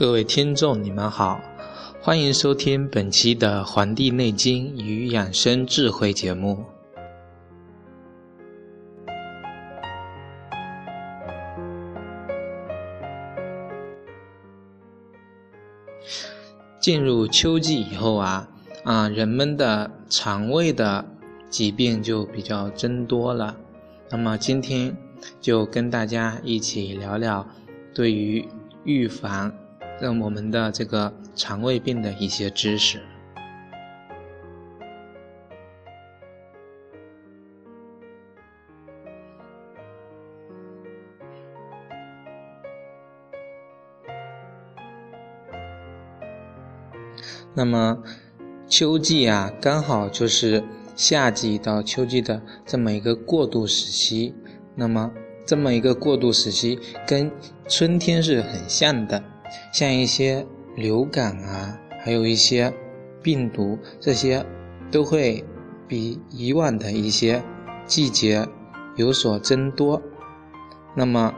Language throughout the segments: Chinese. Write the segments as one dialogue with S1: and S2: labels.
S1: 各位听众，你们好，欢迎收听本期的《黄帝内经与养生智慧》节目。进入秋季以后啊，啊，人们的肠胃的疾病就比较增多了。那么今天就跟大家一起聊聊对于预防。让我们的这个肠胃病的一些知识。那么，秋季啊，刚好就是夏季到秋季的这么一个过渡时期。那么，这么一个过渡时期，跟春天是很像的。像一些流感啊，还有一些病毒，这些都会比以往的一些季节有所增多。那么，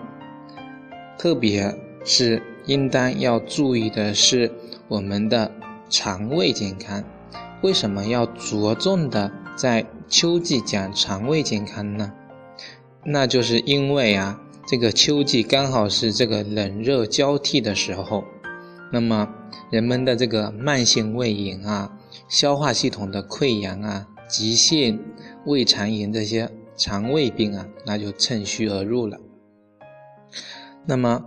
S1: 特别是应当要注意的是我们的肠胃健康。为什么要着重的在秋季讲肠胃健康呢？那就是因为啊。这个秋季刚好是这个冷热交替的时候，那么人们的这个慢性胃炎啊、消化系统的溃疡啊、急性胃肠炎这些肠胃病啊，那就趁虚而入了。那么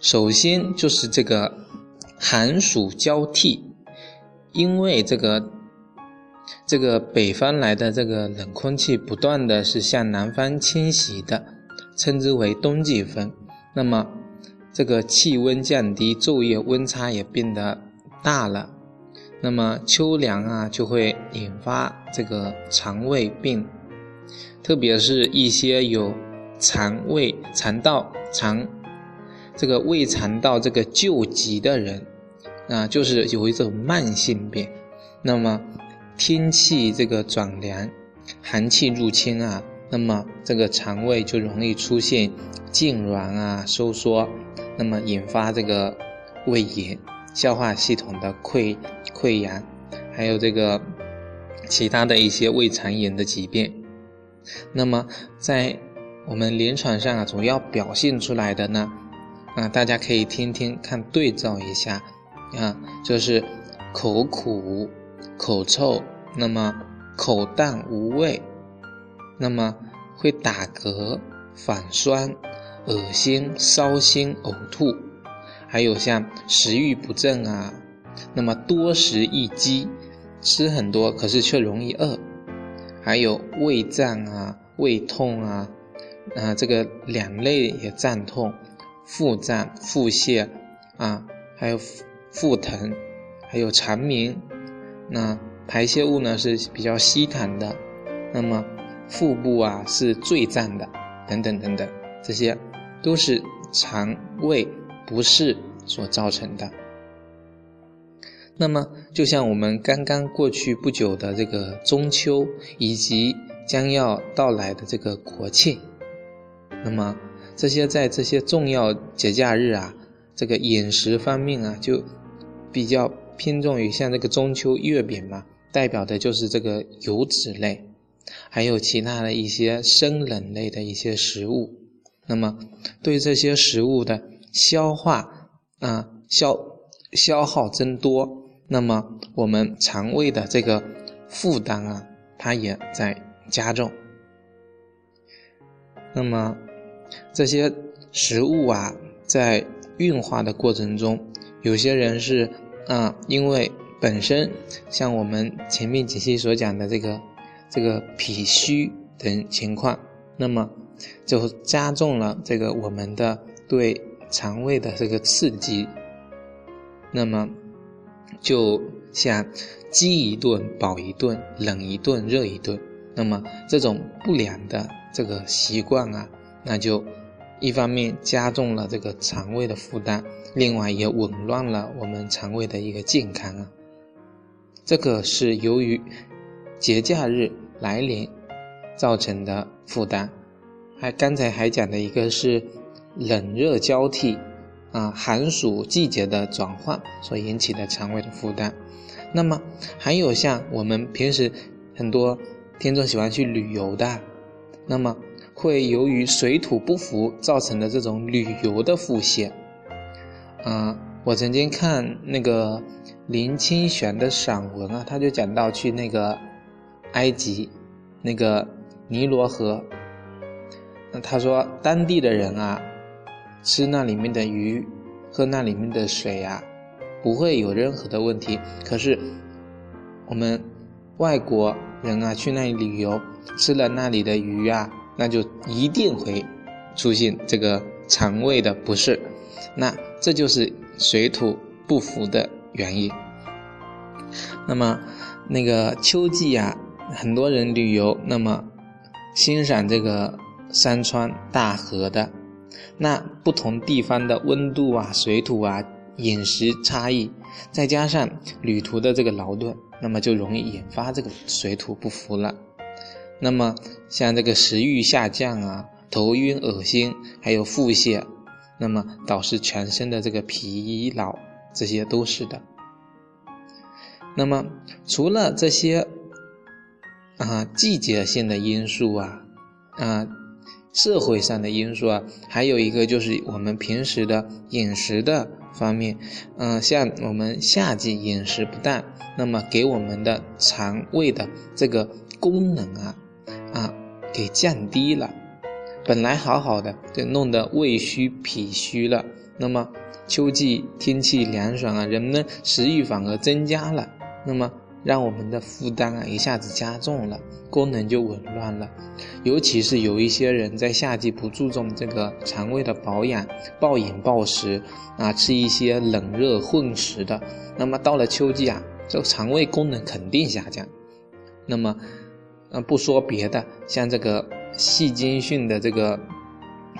S1: 首先就是这个寒暑交替，因为这个这个北方来的这个冷空气不断的是向南方侵袭的。称之为冬季风，那么这个气温降低，昼夜温差也变得大了，那么秋凉啊就会引发这个肠胃病，特别是一些有肠胃肠道肠这个胃肠道这个旧疾的人啊，就是有一种慢性病，那么天气这个转凉，寒气入侵啊。那么这个肠胃就容易出现痉挛啊、收缩，那么引发这个胃炎、消化系统的溃溃疡，还有这个其他的一些胃肠炎的疾病。那么在我们临床上啊，主要表现出来的呢，啊，大家可以听听看，对照一下啊，就是口苦、口臭，那么口淡无味。那么会打嗝、反酸、恶心、烧心、呕吐，还有像食欲不振啊，那么多食易饥，吃很多可是却容易饿，还有胃胀啊、胃痛啊，啊这个两肋也胀痛、腹胀、腹泻啊，还有腹疼，还有肠鸣，那排泄物呢是比较稀溏的，那么。腹部啊是最胀的，等等等等，这些都是肠胃不适所造成的。那么，就像我们刚刚过去不久的这个中秋，以及将要到来的这个国庆，那么这些在这些重要节假日啊，这个饮食方面啊，就比较偏重于像这个中秋月饼嘛，代表的就是这个油脂类。还有其他的一些生冷类的一些食物，那么对这些食物的消化啊消消耗增多，那么我们肠胃的这个负担啊，它也在加重。那么这些食物啊，在运化的过程中，有些人是啊，因为本身像我们前面几期所讲的这个。这个脾虚等情况，那么就加重了这个我们的对肠胃的这个刺激，那么就像饥一顿饱一顿，冷一顿热一顿。那么这种不良的这个习惯啊，那就一方面加重了这个肠胃的负担，另外也紊乱了我们肠胃的一个健康啊。这个是由于节假日来临造成的负担。还刚才还讲的一个是冷热交替啊，寒暑季节的转换所引起的肠胃的负担。那么还有像我们平时很多听众喜欢去旅游的，那么会由于水土不服造成的这种旅游的腹泻。啊，我曾经看那个林清玄的散文啊，他就讲到去那个埃及那个尼罗河。那他说，当地的人啊，吃那里面的鱼，喝那里面的水啊，不会有任何的问题。可是我们外国人啊，去那里旅游，吃了那里的鱼啊，那就一定会出现这个肠胃的不适。那这就是水土不服的原因。那么那个秋季啊，很多人旅游，那么欣赏这个。山川大河的，那不同地方的温度啊、水土啊、饮食差异，再加上旅途的这个劳顿，那么就容易引发这个水土不服了。那么像这个食欲下降啊、头晕恶心，还有腹泻，那么导致全身的这个疲劳，这些都是的。那么除了这些啊季节性的因素啊，啊。社会上的因素啊，还有一个就是我们平时的饮食的方面，嗯，像我们夏季饮食不当，那么给我们的肠胃的这个功能啊，啊，给降低了，本来好好的，就弄得胃虚脾虚了。那么秋季天气凉爽啊，人们食欲反而增加了，那么。让我们的负担啊一下子加重了，功能就紊乱了。尤其是有一些人在夏季不注重这个肠胃的保养，暴饮暴食啊，吃一些冷热混食的，那么到了秋季啊，这个肠胃功能肯定下降。那么，呃，不说别的，像这个细菌性的这个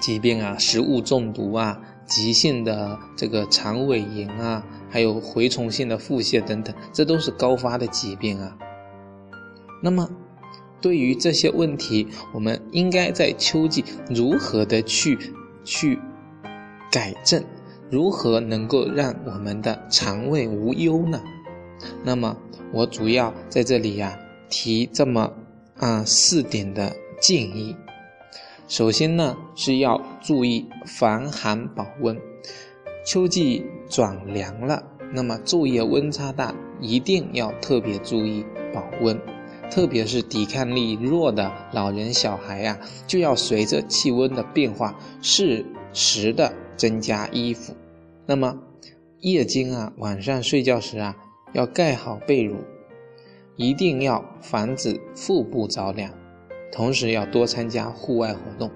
S1: 疾病啊，食物中毒啊。急性的这个肠胃炎啊，还有蛔虫性的腹泻等等，这都是高发的疾病啊。那么，对于这些问题，我们应该在秋季如何的去去改正？如何能够让我们的肠胃无忧呢？那么，我主要在这里呀提这么啊四点的建议。首先呢，是要注意防寒保温。秋季转凉了，那么昼夜温差大，一定要特别注意保温。特别是抵抗力弱的老人、小孩呀，就要随着气温的变化，适时的增加衣服。那么夜间啊，晚上睡觉时啊，要盖好被褥，一定要防止腹部着凉。同时要多参加户外活动。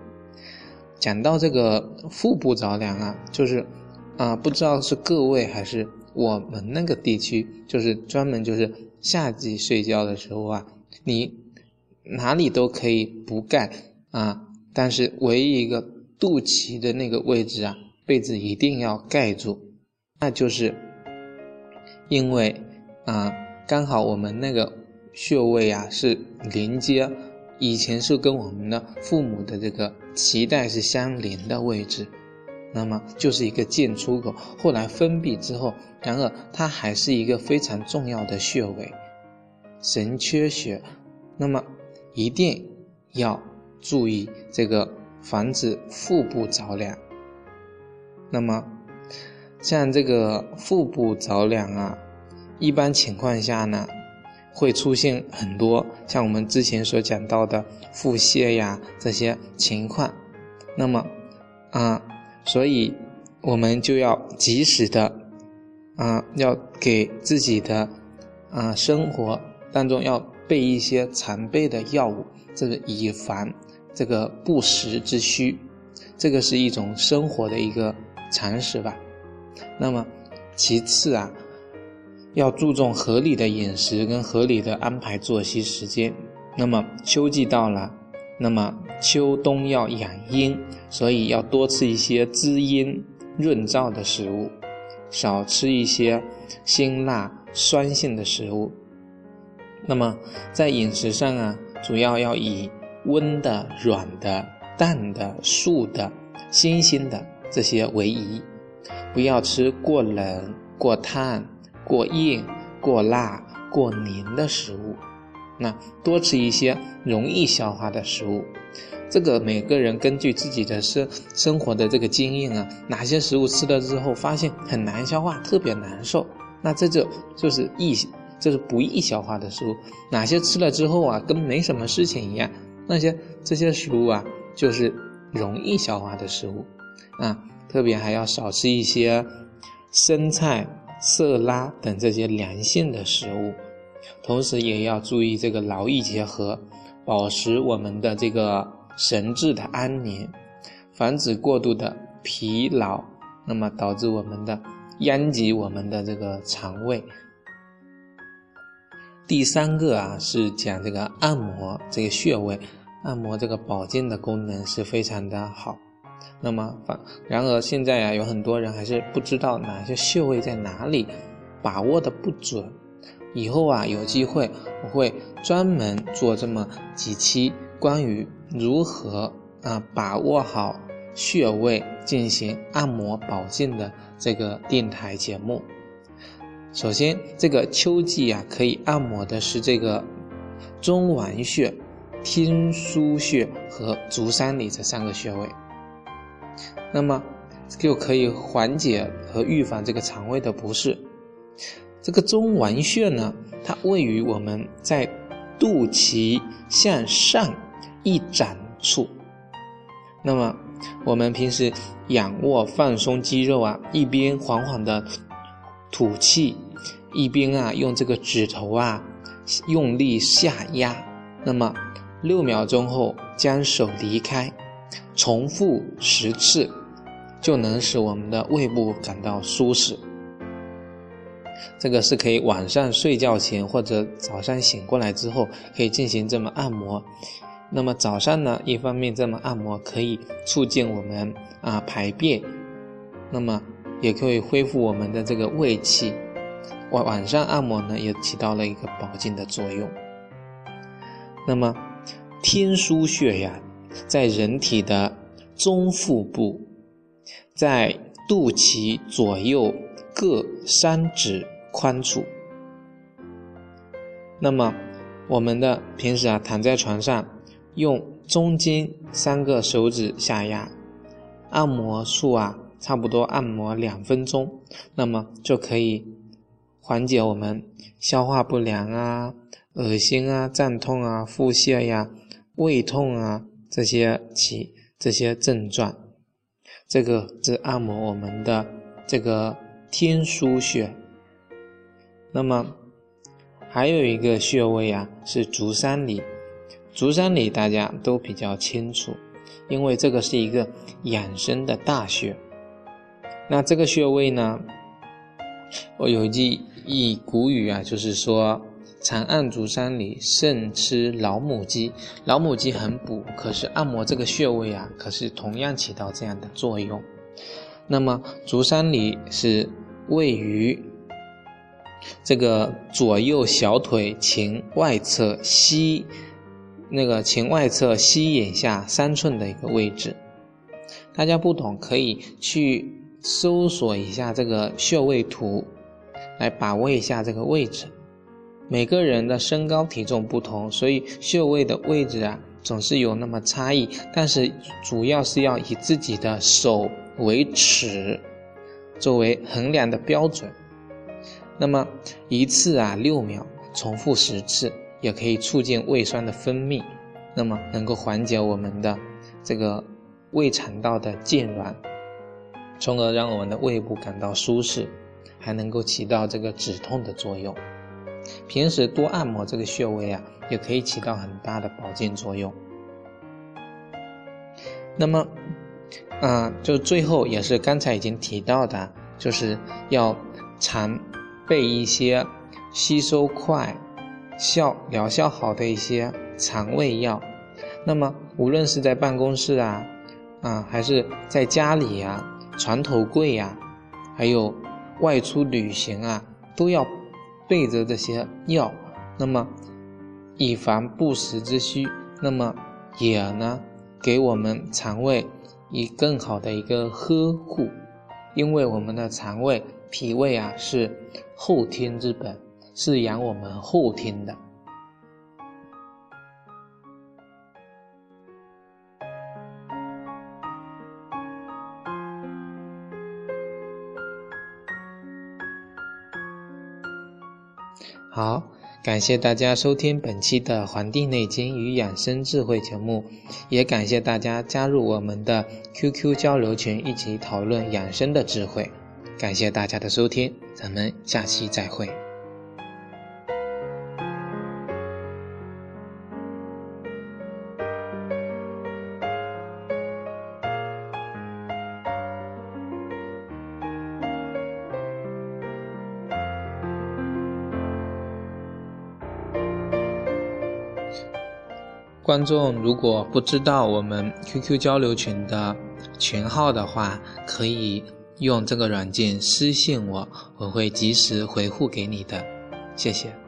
S1: 讲到这个腹部着凉啊，就是啊，不知道是各位还是我们那个地区，就是专门就是夏季睡觉的时候啊，你哪里都可以不盖啊，但是唯一一个肚脐的那个位置啊，被子一定要盖住，那就是因为啊，刚好我们那个穴位啊是连接。以前是跟我们的父母的这个脐带是相连的位置，那么就是一个进出口。后来封闭之后，然而它还是一个非常重要的穴位，神阙穴。那么一定要注意这个防止腹部着凉。那么像这个腹部着凉啊，一般情况下呢。会出现很多像我们之前所讲到的腹泻呀这些情况，那么啊，所以我们就要及时的啊，要给自己的啊生活当中要备一些常备的药物，这个以防这个不时之需，这个是一种生活的一个常识吧。那么其次啊。要注重合理的饮食跟合理的安排作息时间。那么秋季到了，那么秋冬要养阴，所以要多吃一些滋阴润燥的食物，少吃一些辛辣酸性的食物。那么在饮食上啊，主要要以温的、软的、淡的、素的、新鲜的这些为宜，不要吃过冷、过烫、过硬、过辣、过黏的食物。那多吃一些容易消化的食物。这个每个人根据自己的生生活的这个经验啊，哪些食物吃了之后发现很难消化，特别难受，那这就就是易。就是不易消化的食物，哪些吃了之后啊，跟没什么事情一样？那些这些食物啊，就是容易消化的食物啊。特别还要少吃一些生菜、色拉等这些凉性的食物，同时也要注意这个劳逸结合，保持我们的这个神志的安宁，防止过度的疲劳，那么导致我们的殃及我们的这个肠胃。第三个啊，是讲这个按摩这个穴位，按摩这个保健的功能是非常的好。那么反然而现在啊，有很多人还是不知道哪些穴位在哪里，把握的不准。以后啊，有机会我会专门做这么几期关于如何啊把握好穴位进行按摩保健的这个电台节目。首先，这个秋季啊，可以按摩的是这个中脘穴、天枢穴和足三里这三个穴位。那么就可以缓解和预防这个肠胃的不适。这个中脘穴呢，它位于我们在肚脐向上一展处。那么我们平时仰卧放松肌肉啊，一边缓缓的。吐气，一边啊用这个指头啊用力下压，那么六秒钟后将手离开，重复十次，就能使我们的胃部感到舒适。这个是可以晚上睡觉前或者早上醒过来之后可以进行这么按摩。那么早上呢，一方面这么按摩可以促进我们啊排便，那么。也可以恢复我们的这个胃气，晚晚上按摩呢也起到了一个保健的作用。那么天枢穴呀，在人体的中腹部，在肚脐左右各三指宽处。那么我们的平时啊躺在床上，用中间三个手指下压，按摩处啊。差不多按摩两分钟，那么就可以缓解我们消化不良啊、恶心啊、胀痛啊、腹泻呀、胃痛啊这些起这些症状。这个是按摩我们的这个天枢穴。那么还有一个穴位啊，是足三里。足三里大家都比较清楚，因为这个是一个养生的大穴。那这个穴位呢？我有一句一古语啊，就是说“长按足三里，胜吃老母鸡”。老母鸡很补，可是按摩这个穴位啊，可是同样起到这样的作用。那么足三里是位于这个左右小腿前外侧膝那个前外侧膝眼下三寸的一个位置。大家不懂可以去。搜索一下这个穴位图，来把握一下这个位置。每个人的身高体重不同，所以穴位的位置啊总是有那么差异。但是主要是要以自己的手为尺，作为衡量的标准。那么一次啊六秒，重复十次，也可以促进胃酸的分泌，那么能够缓解我们的这个胃肠道的痉挛。从而让我们的胃部感到舒适，还能够起到这个止痛的作用。平时多按摩这个穴位啊，也可以起到很大的保健作用。那么，啊，就最后也是刚才已经提到的，就是要常备一些吸收快、效疗效好的一些肠胃药。那么，无论是在办公室啊，啊，还是在家里呀、床头柜呀，还有外出旅行啊，都要备着这些药。那么，以防不时之需。那么，也呢，给我们肠胃以更好的一个呵护。因为我们的肠胃、脾胃啊，是后天之本，是养我们后天的。好，感谢大家收听本期的《黄帝内经与养生智慧》节目，也感谢大家加入我们的 QQ 交流群，一起讨论养生的智慧。感谢大家的收听，咱们下期再会。观众如果不知道我们 QQ 交流群的群号的话，可以用这个软件私信我，我会及时回复给你的。谢谢。